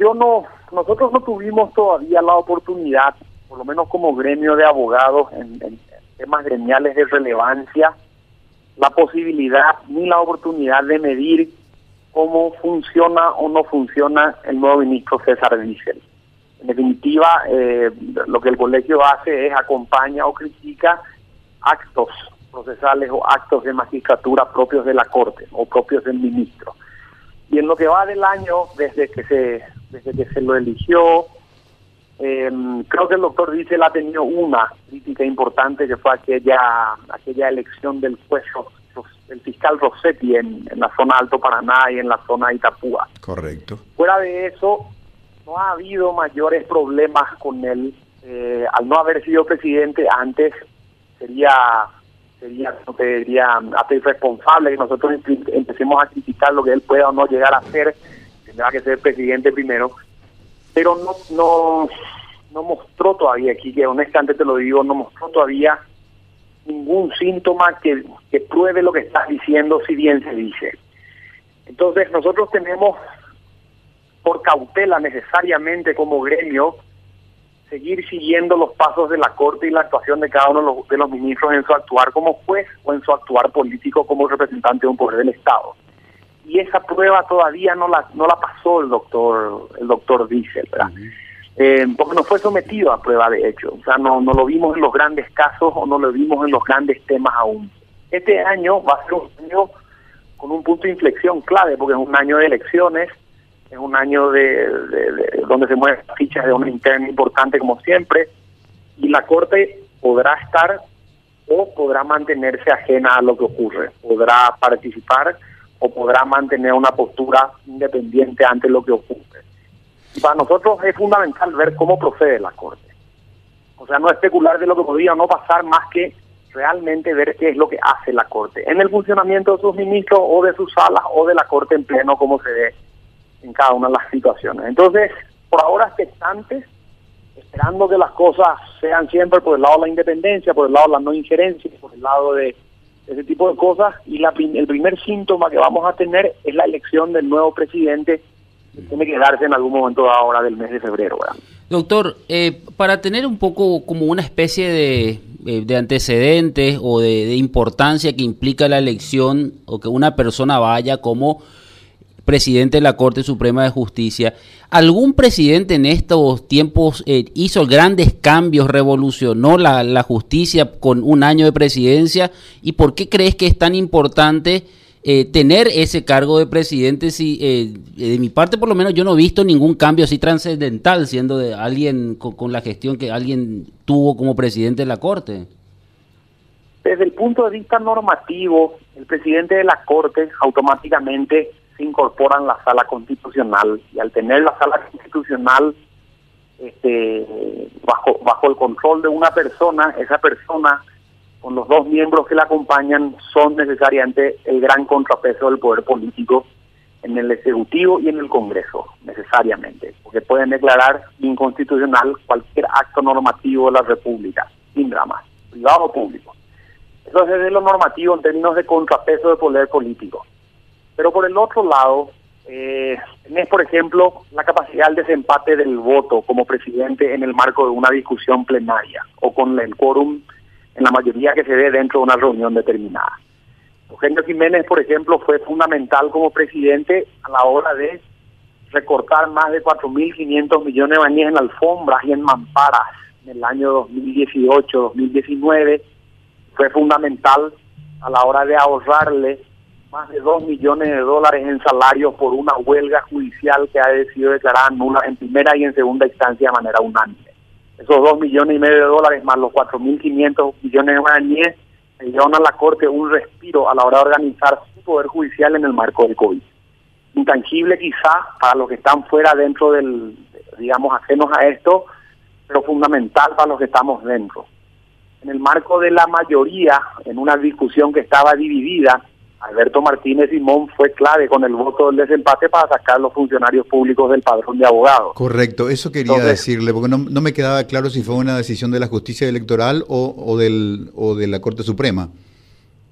yo no, nosotros no tuvimos todavía la oportunidad, por lo menos como gremio de abogados en, temas gremiales de relevancia, la posibilidad ni la oportunidad de medir cómo funciona o no funciona el nuevo ministro César Diesel. En definitiva, eh, lo que el colegio hace es acompaña o critica actos procesales o actos de magistratura propios de la Corte o propios del ministro. Y en lo que va del año, desde que se, desde que se lo eligió, em, creo que el doctor dice ha tenido una crítica importante que fue aquella, aquella elección del juez, el fiscal Rossetti en, en la zona Alto Paraná y en la zona Itapúa. Correcto. Fuera de eso, no ha habido mayores problemas con él. Eh, al no haber sido presidente antes, sería sería, no te diría, hasta irresponsable que nosotros empecemos a criticar lo que él pueda o no llegar a hacer, que ser presidente primero, pero no, no, no mostró todavía, aquí que honestamente te lo digo, no mostró todavía ningún síntoma que, que pruebe lo que estás diciendo, si bien se dice. Entonces nosotros tenemos por cautela necesariamente como gremio seguir siguiendo los pasos de la Corte y la actuación de cada uno de los, ministros en su actuar como juez o en su actuar político como representante de un poder del Estado. Y esa prueba todavía no la no la pasó el doctor el doctor Diesel, ¿verdad? Eh, porque no fue sometido a prueba de hecho, o sea, no, no lo vimos en los grandes casos o no lo vimos en los grandes temas aún. Este año va a ser un año con un punto de inflexión clave, porque es un año de elecciones, es un año de, donde se mueven fichas de una interna importante como siempre y la Corte podrá estar o podrá mantenerse ajena a lo que ocurre, podrá participar o podrá mantener una postura independiente ante lo que ocurre. para nosotros es fundamental ver cómo procede la Corte. O sea, no especular de lo que podría no pasar más que realmente ver qué es lo que hace la Corte en el funcionamiento de sus ministros o de sus salas o de la Corte en pleno como se ve en cada una de las situaciones. Entonces, por ahora expectantes, esperando que las cosas sean siempre por el lado de la independencia, por el lado de la no injerencia, por el lado de ese tipo de cosas, y la, el primer síntoma que vamos a tener es la elección del nuevo presidente que tiene que darse en algún momento ahora del mes de febrero. Doctor, eh, para tener un poco como una especie de, eh, de antecedentes o de, de importancia que implica la elección o que una persona vaya como presidente de la Corte Suprema de Justicia. ¿Algún presidente en estos tiempos eh, hizo grandes cambios, revolucionó la, justicia con un año de presidencia? ¿Y por qué crees que es tan importante eh, tener ese cargo de presidente? Si, eh, de mi parte, por lo menos, yo no he visto ningún cambio así trascendental siendo de alguien con la gestión que alguien tuvo como presidente de la Corte. Desde el punto de vista normativo, el presidente de la Corte automáticamente incorporan la sala constitucional y al tener la sala constitucional este, bajo, bajo el control de una persona, esa persona con los dos miembros que la acompañan son necesariamente el gran contrapeso del poder político en el Ejecutivo y en el Congreso, necesariamente, porque pueden declarar inconstitucional cualquier acto normativo de la República, sin dramas, privado o público. Entonces es lo normativo en términos de contrapeso del poder político. Pero por el otro lado, eh, tenés, por ejemplo, la capacidad del desempate del voto como presidente en el marco de una discusión plenaria o con el quórum en la mayoría que se ve dentro de una reunión determinada. Eugenio Jiménez, por ejemplo, fue fundamental como presidente a la hora de recortar más de 4.500 millones de bañes en alfombras y en mamparas en el año 2018-2019. Fue fundamental a la hora de ahorrarle más de 2 millones de dólares en salarios por una huelga judicial que ha sido declarada nula en primera y en segunda instancia de manera unánime. Esos 2 millones y medio de dólares más los 4.500 millones de guaraníes llevan a la Corte un respiro a la hora de organizar su poder judicial en el marco del COVID. Intangible quizá para los que están fuera dentro del, digamos, ajenos a esto, pero fundamental para los que estamos dentro. En el marco de la mayoría, en una discusión que estaba dividida, Alberto Martínez Simón fue clave con el voto del desempate para sacar los funcionarios públicos del padrón de abogados. Correcto, eso quería decirle, porque no, me quedaba claro si fue una decisión de la justicia electoral o, del, o de la Corte Suprema.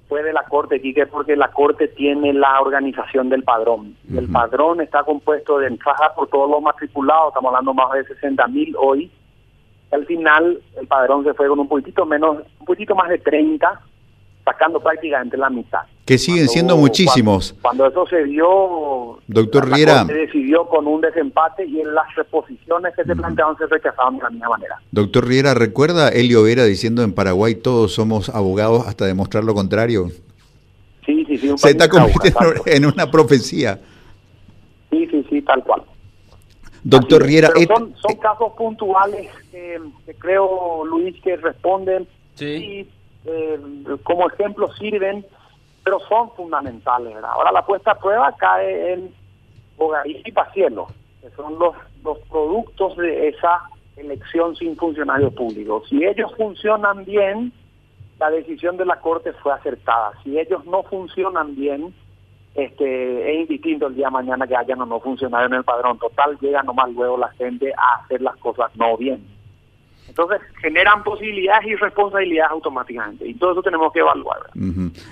fue de la Corte, Quique, porque la Corte tiene la organización del padrón. El padrón está compuesto de entradas por todos los matriculados, estamos hablando más de 60 mil hoy. Al final, el padrón se fue con un poquitito menos, un poquitito más de 30, sacando prácticamente la mitad. Que siguen siendo muchísimos. Cuando, eso se dio, Doctor Riera, se decidió con un desempate y en las reposiciones que se planteaban se rechazaban de la misma manera. Doctor Riera, ¿recuerda Elio Vera diciendo en Paraguay todos somos abogados hasta demostrar lo contrario? Sí, sí, sí. se está convirtiendo en una profecía. Sí, sí, sí, tal cual. Doctor Riera, son, son casos puntuales que, creo, Luis, que responden sí. Eh, como ejemplo sirven, pero son fundamentales. Ahora la puesta a prueba cae en Bogarí y Pacielo, que son los, los productos de esa elección sin funcionario público. Si ellos funcionan bien, la decisión de la Corte fue acertada. Si ellos no funcionan bien, este, es indistinto el día mañana que hayan o no funcionarios en el padrón. Total, llega nomás luego la gente a hacer las cosas no bien. Entonces generan posibilidades y responsabilidades automáticamente y todo eso tenemos que evaluar.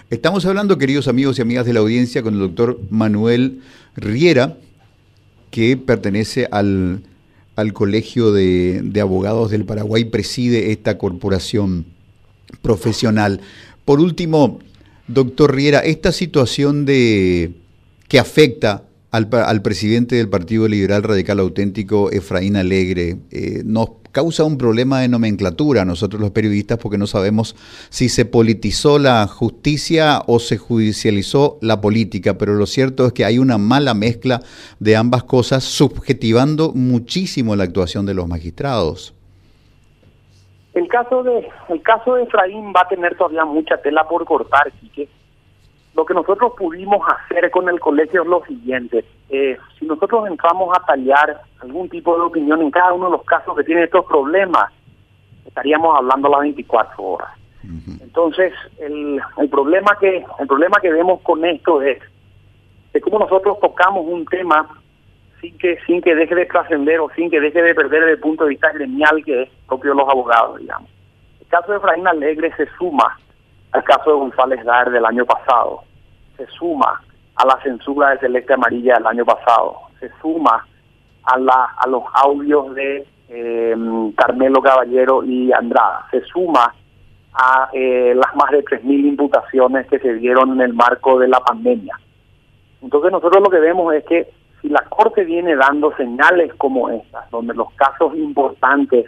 Estamos hablando, queridos amigos y amigas de la audiencia, con el doctor Manuel Riera, que pertenece al, al Colegio de, de Abogados del Paraguay, preside esta corporación profesional. Por último, doctor Riera, esta situación de que afecta al, al, presidente del Partido Liberal Radical Auténtico, Efraín Alegre, eh, nos causa un problema de nomenclatura nosotros los periodistas porque no sabemos si se politizó la justicia o se judicializó la política, pero lo cierto es que hay una mala mezcla de ambas cosas subjetivando muchísimo la actuación de los magistrados. El caso de el caso de Efraín va a tener todavía mucha tela por cortar, que lo que nosotros pudimos hacer con el colegio es lo siguiente. Eh, si nosotros entramos a tallar algún tipo de opinión en cada uno de los casos que tiene estos problemas, estaríamos hablando las 24 horas. Entonces, el, el, problema que el problema que vemos con esto es de cómo nosotros tocamos un tema sin que sin que deje de trascender o sin que deje de perder el punto de vista gremial que es propio de los abogados, digamos. El caso de Efraín Alegre se suma al caso de González Dar del año pasado se suma a la censura de Celeste Amarilla del año pasado, se suma a, la, a los audios de em, Carmelo Caballero y Andrada, se suma a eh, las más de 3.000 imputaciones que se dieron en el marco de la pandemia. Entonces nosotros lo que vemos es que si la Corte viene dando señales como estas, donde los casos importantes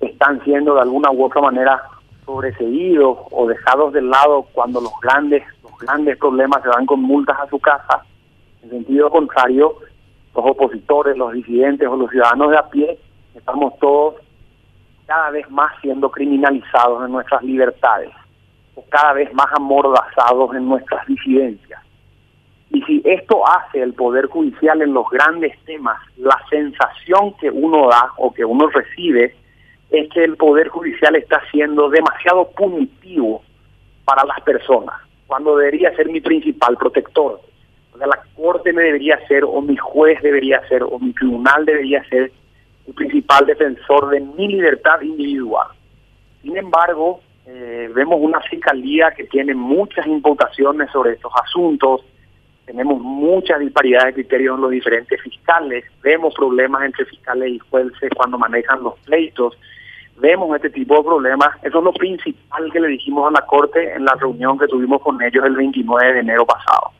están siendo de alguna u otra manera sobreseídos o dejados de lado cuando los grandes grandes problemas se van con multas a su casa. En sentido contrario, los opositores, los disidentes o los ciudadanos de a pie, estamos todos cada vez más siendo criminalizados en nuestras libertades, o cada vez más amordazados en nuestras disidencias. Y si esto hace el Poder Judicial en los grandes temas, la sensación que uno da o que uno recibe es que el Poder Judicial está siendo demasiado punitivo para las personas cuando debería ser mi principal protector. O sea, la corte me debería ser, o mi juez debería ser, o mi tribunal debería ser el principal defensor de mi libertad individual. Sin embargo, eh, vemos una fiscalía que tiene muchas imputaciones sobre estos asuntos, tenemos mucha disparidad de criterios en los diferentes fiscales, vemos problemas entre fiscales y jueces cuando manejan los pleitos, vemos este tipo de problemas. Eso es lo principal que le dijimos a la Corte en la reunión que tuvimos con ellos el 29 de enero pasado.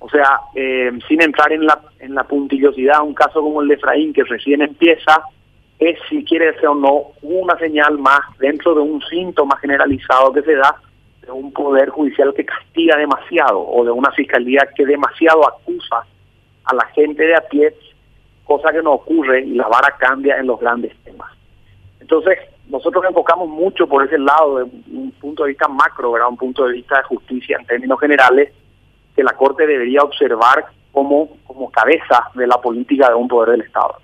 O sea, eh, sin entrar en la, en la puntillosidad, un caso como el de Efraín, que recién empieza, es si quiere ser o no una señal más dentro de un síntoma generalizado que se da de un poder judicial que castiga demasiado o de una fiscalía que demasiado acusa a la gente de a pie, cosa que no ocurre y la vara cambia en los grandes temas. Entonces, nosotros enfocamos mucho por ese lado, de un punto de vista macro, un punto de vista de justicia en términos generales, que la Corte debería observar como, como cabeza de la política de un poder del Estado.